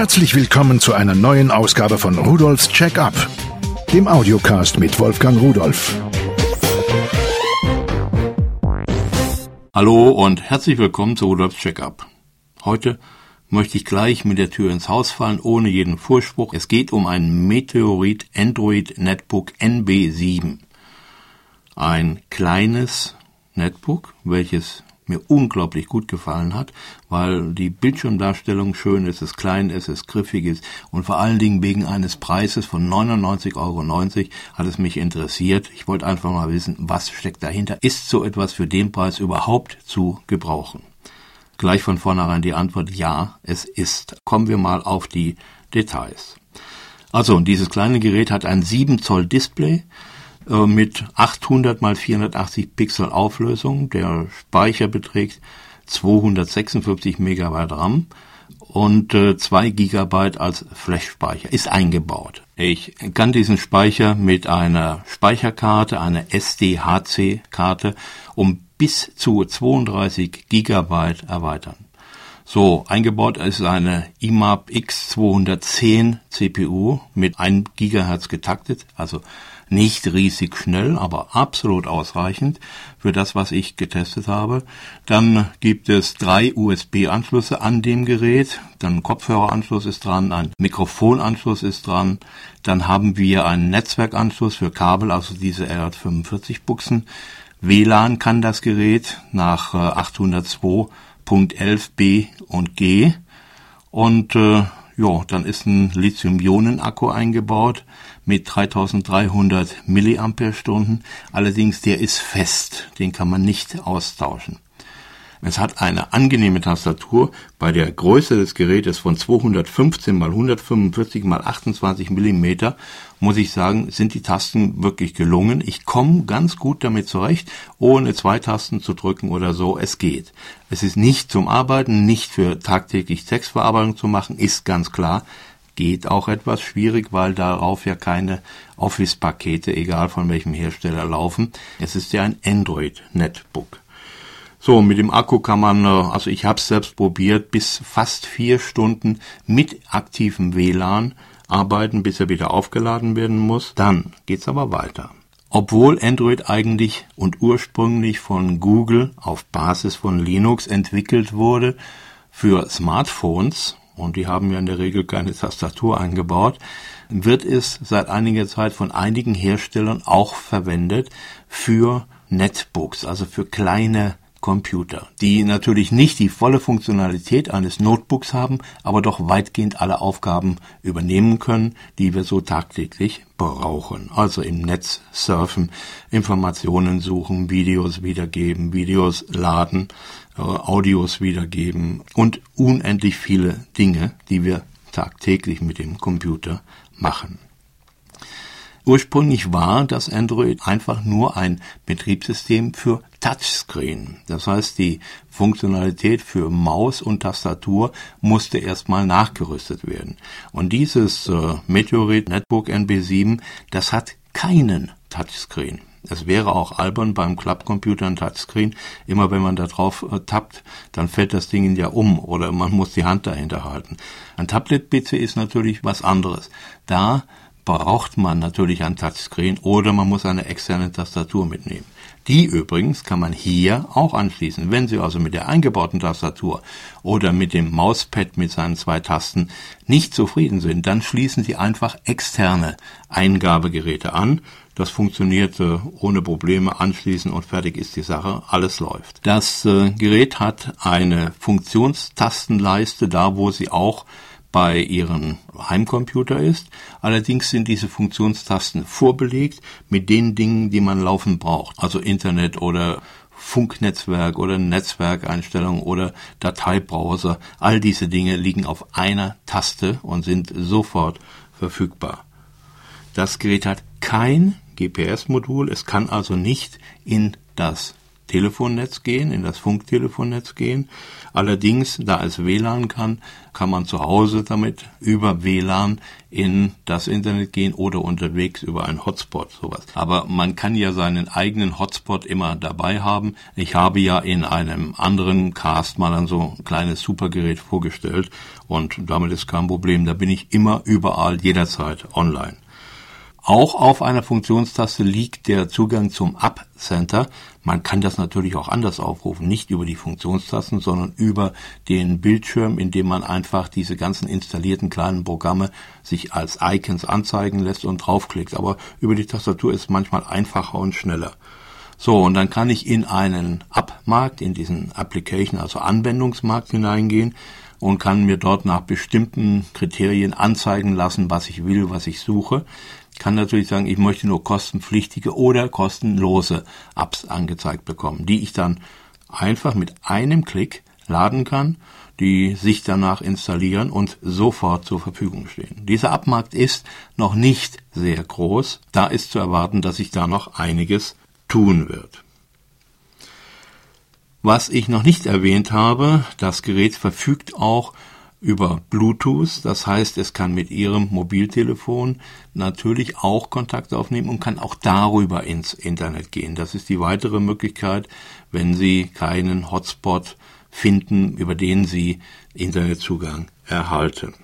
Herzlich willkommen zu einer neuen Ausgabe von Rudolfs Check-up, dem Audiocast mit Wolfgang Rudolf. Hallo und herzlich willkommen zu Rudolfs Check-up. Heute möchte ich gleich mit der Tür ins Haus fallen, ohne jeden Vorspruch. Es geht um ein Meteorit Android Netbook NB7. Ein kleines Netbook, welches mir unglaublich gut gefallen hat, weil die Bildschirmdarstellung schön ist, es klein ist, es griffig ist und vor allen Dingen wegen eines Preises von 99,90 Euro hat es mich interessiert. Ich wollte einfach mal wissen, was steckt dahinter. Ist so etwas für den Preis überhaupt zu gebrauchen? Gleich von vornherein die Antwort ja, es ist. Kommen wir mal auf die Details. Also, dieses kleine Gerät hat ein 7 Zoll Display, äh, mit 800 mal 480 Pixel Auflösung. Der Speicher beträgt 256 Megabyte RAM und äh, 2 Gigabyte als Flash-Speicher ist eingebaut. Ich kann diesen Speicher mit einer Speicherkarte, einer SDHC-Karte, um bis zu 32 Gigabyte erweitern. So, eingebaut ist eine IMAP X210 CPU mit 1 Gigahertz getaktet, also nicht riesig schnell, aber absolut ausreichend für das, was ich getestet habe. Dann gibt es drei USB-Anschlüsse an dem Gerät. Dann Kopfhöreranschluss ist dran, ein Mikrofonanschluss ist dran. Dann haben wir einen Netzwerkanschluss für Kabel, also diese RJ45-Buchsen. WLAN kann das Gerät nach 802.11b und G. Und äh, ja, dann ist ein Lithium-Ionen-Akku eingebaut mit 3300 Milliampere-Stunden. Allerdings der ist fest, den kann man nicht austauschen. Es hat eine angenehme Tastatur bei der Größe des Gerätes von 215 mal 145 mal 28 Millimeter muss ich sagen, sind die Tasten wirklich gelungen. Ich komme ganz gut damit zurecht, ohne zwei Tasten zu drücken oder so. Es geht. Es ist nicht zum Arbeiten, nicht für tagtäglich Textverarbeitung zu machen, ist ganz klar. Geht auch etwas schwierig, weil darauf ja keine Office-Pakete, egal von welchem Hersteller, laufen. Es ist ja ein Android-Netbook. So, mit dem Akku kann man, äh, also ich habe es selbst probiert, bis fast vier Stunden mit aktivem WLAN arbeiten, bis er wieder aufgeladen werden muss. Dann geht's aber weiter. Obwohl Android eigentlich und ursprünglich von Google auf Basis von Linux entwickelt wurde für Smartphones, und die haben ja in der Regel keine Tastatur eingebaut, wird es seit einiger Zeit von einigen Herstellern auch verwendet für Netbooks, also für kleine Computer, die natürlich nicht die volle Funktionalität eines Notebooks haben, aber doch weitgehend alle Aufgaben übernehmen können, die wir so tagtäglich brauchen. Also im Netz surfen, Informationen suchen, Videos wiedergeben, Videos laden, äh, Audios wiedergeben und unendlich viele Dinge, die wir tagtäglich mit dem Computer machen. Ursprünglich war das Android einfach nur ein Betriebssystem für Touchscreen. Das heißt, die Funktionalität für Maus und Tastatur musste erstmal nachgerüstet werden. Und dieses äh, Meteorit Netbook NB7, das hat keinen Touchscreen. Es wäre auch albern beim Klappcomputer ein Touchscreen. Immer wenn man da drauf äh, tappt, dann fällt das Ding ja um oder man muss die Hand dahinter halten. Ein Tablet-PC ist natürlich was anderes. Da braucht man natürlich ein Touchscreen oder man muss eine externe Tastatur mitnehmen. Die übrigens kann man hier auch anschließen. Wenn Sie also mit der eingebauten Tastatur oder mit dem Mauspad mit seinen zwei Tasten nicht zufrieden sind, dann schließen Sie einfach externe Eingabegeräte an. Das funktioniert äh, ohne Probleme anschließen und fertig ist die Sache. Alles läuft. Das äh, Gerät hat eine Funktionstastenleiste, da wo Sie auch bei Ihrem Heimcomputer ist. Allerdings sind diese Funktionstasten vorbelegt mit den Dingen, die man laufend braucht. Also Internet oder Funknetzwerk oder Netzwerkeinstellungen oder Dateibrowser. All diese Dinge liegen auf einer Taste und sind sofort verfügbar. Das Gerät hat kein GPS-Modul. Es kann also nicht in das Telefonnetz gehen, in das Funktelefonnetz gehen. Allerdings, da es WLAN kann, kann man zu Hause damit über WLAN in das Internet gehen oder unterwegs über einen Hotspot, sowas. Aber man kann ja seinen eigenen Hotspot immer dabei haben. Ich habe ja in einem anderen Cast mal ein so ein kleines Supergerät vorgestellt und damit ist kein Problem. Da bin ich immer überall jederzeit online. Auch auf einer Funktionstaste liegt der Zugang zum App Center. Man kann das natürlich auch anders aufrufen, nicht über die Funktionstasten, sondern über den Bildschirm, indem man einfach diese ganzen installierten kleinen Programme sich als Icons anzeigen lässt und draufklickt. Aber über die Tastatur ist manchmal einfacher und schneller. So, und dann kann ich in einen App-Markt, in diesen Application, also Anwendungsmarkt hineingehen und kann mir dort nach bestimmten Kriterien anzeigen lassen, was ich will, was ich suche kann natürlich sagen, ich möchte nur kostenpflichtige oder kostenlose Apps angezeigt bekommen, die ich dann einfach mit einem Klick laden kann, die sich danach installieren und sofort zur Verfügung stehen. Dieser Abmarkt ist noch nicht sehr groß. Da ist zu erwarten, dass sich da noch einiges tun wird. Was ich noch nicht erwähnt habe, das Gerät verfügt auch über Bluetooth. Das heißt, es kann mit Ihrem Mobiltelefon natürlich auch Kontakt aufnehmen und kann auch darüber ins Internet gehen. Das ist die weitere Möglichkeit, wenn Sie keinen Hotspot finden, über den Sie Internetzugang erhalten.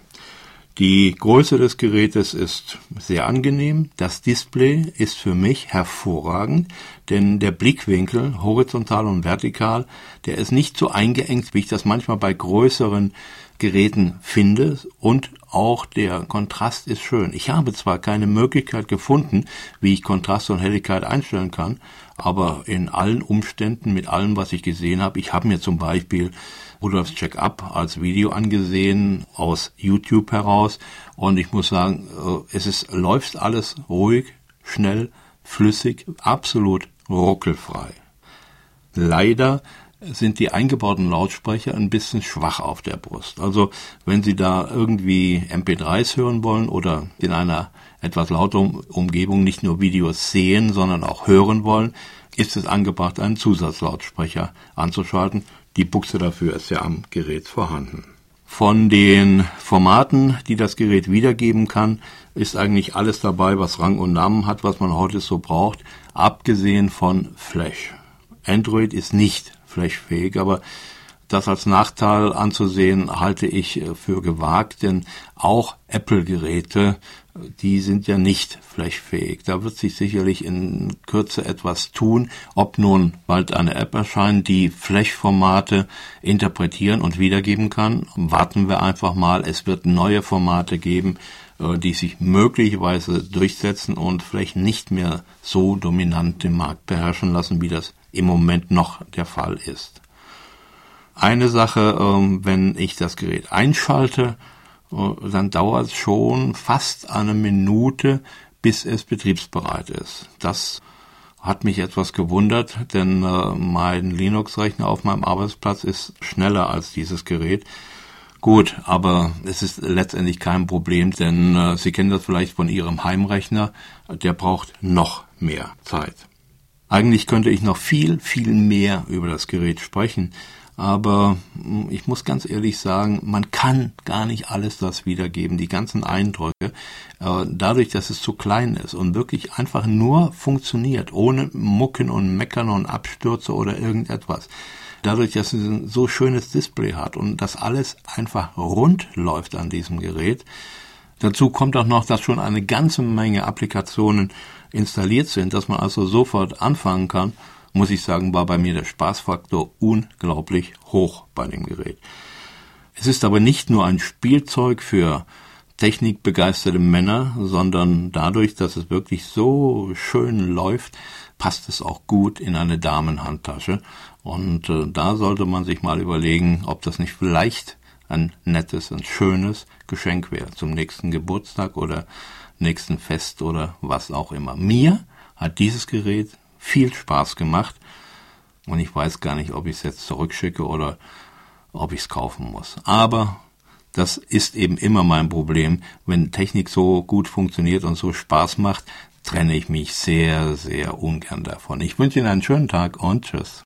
Die Größe des Gerätes ist sehr angenehm. Das Display ist für mich hervorragend, denn der Blickwinkel, horizontal und vertikal, der ist nicht so eingeengt, wie ich das manchmal bei größeren Geräten finde und auch der Kontrast ist schön. Ich habe zwar keine Möglichkeit gefunden, wie ich Kontrast und Helligkeit einstellen kann, aber in allen Umständen, mit allem, was ich gesehen habe, ich habe mir zum Beispiel Rudolfs Check-up als Video angesehen aus YouTube heraus und ich muss sagen, äh, es ist, läuft alles ruhig, schnell, flüssig, absolut ruckelfrei. Leider sind die eingebauten Lautsprecher ein bisschen schwach auf der Brust. Also wenn Sie da irgendwie MP3s hören wollen oder in einer etwas lauteren Umgebung nicht nur Videos sehen, sondern auch hören wollen, ist es angebracht, einen Zusatzlautsprecher anzuschalten. Die Buchse dafür ist ja am Gerät vorhanden. Von den Formaten, die das Gerät wiedergeben kann, ist eigentlich alles dabei, was Rang und Namen hat, was man heute so braucht, abgesehen von Flash. Android ist nicht flashfähig, aber das als Nachteil anzusehen, halte ich äh, für gewagt, denn auch Apple-Geräte, die sind ja nicht flashfähig. Da wird sich sicherlich in Kürze etwas tun, ob nun bald eine App erscheint, die Flash-Formate interpretieren und wiedergeben kann. Warten wir einfach mal, es wird neue Formate geben, äh, die sich möglicherweise durchsetzen und vielleicht nicht mehr so dominant den Markt beherrschen lassen, wie das im Moment noch der Fall ist. Eine Sache, ähm, wenn ich das Gerät einschalte, äh, dann dauert es schon fast eine Minute, bis es betriebsbereit ist. Das hat mich etwas gewundert, denn äh, mein Linux-Rechner auf meinem Arbeitsplatz ist schneller als dieses Gerät. Gut, aber es ist letztendlich kein Problem, denn äh, Sie kennen das vielleicht von Ihrem Heimrechner, der braucht noch mehr Zeit. Eigentlich könnte ich noch viel, viel mehr über das Gerät sprechen, aber hm, ich muss ganz ehrlich sagen, man kann gar nicht alles das wiedergeben, die ganzen Eindrücke, äh, dadurch, dass es zu klein ist und wirklich einfach nur funktioniert, ohne Mucken und Meckern und Abstürze oder irgendetwas. Dadurch, dass es ein so schönes Display hat und das alles einfach rund läuft an diesem Gerät. Dazu kommt auch noch, dass schon eine ganze Menge Applikationen installiert sind, dass man also sofort anfangen kann, muss ich sagen, war bei mir der Spaßfaktor unglaublich hoch bei dem Gerät. Es ist aber nicht nur ein Spielzeug für technikbegeisterte Männer, sondern dadurch, dass es wirklich so schön läuft, passt es auch gut in eine Damenhandtasche. Und äh, da sollte man sich mal überlegen, ob das nicht vielleicht ein nettes, ein schönes Geschenk wäre zum nächsten Geburtstag oder nächsten Fest oder was auch immer. Mir hat dieses Gerät viel Spaß gemacht und ich weiß gar nicht, ob ich es jetzt zurückschicke oder ob ich es kaufen muss. Aber das ist eben immer mein Problem. Wenn Technik so gut funktioniert und so Spaß macht, trenne ich mich sehr, sehr ungern davon. Ich wünsche Ihnen einen schönen Tag und tschüss.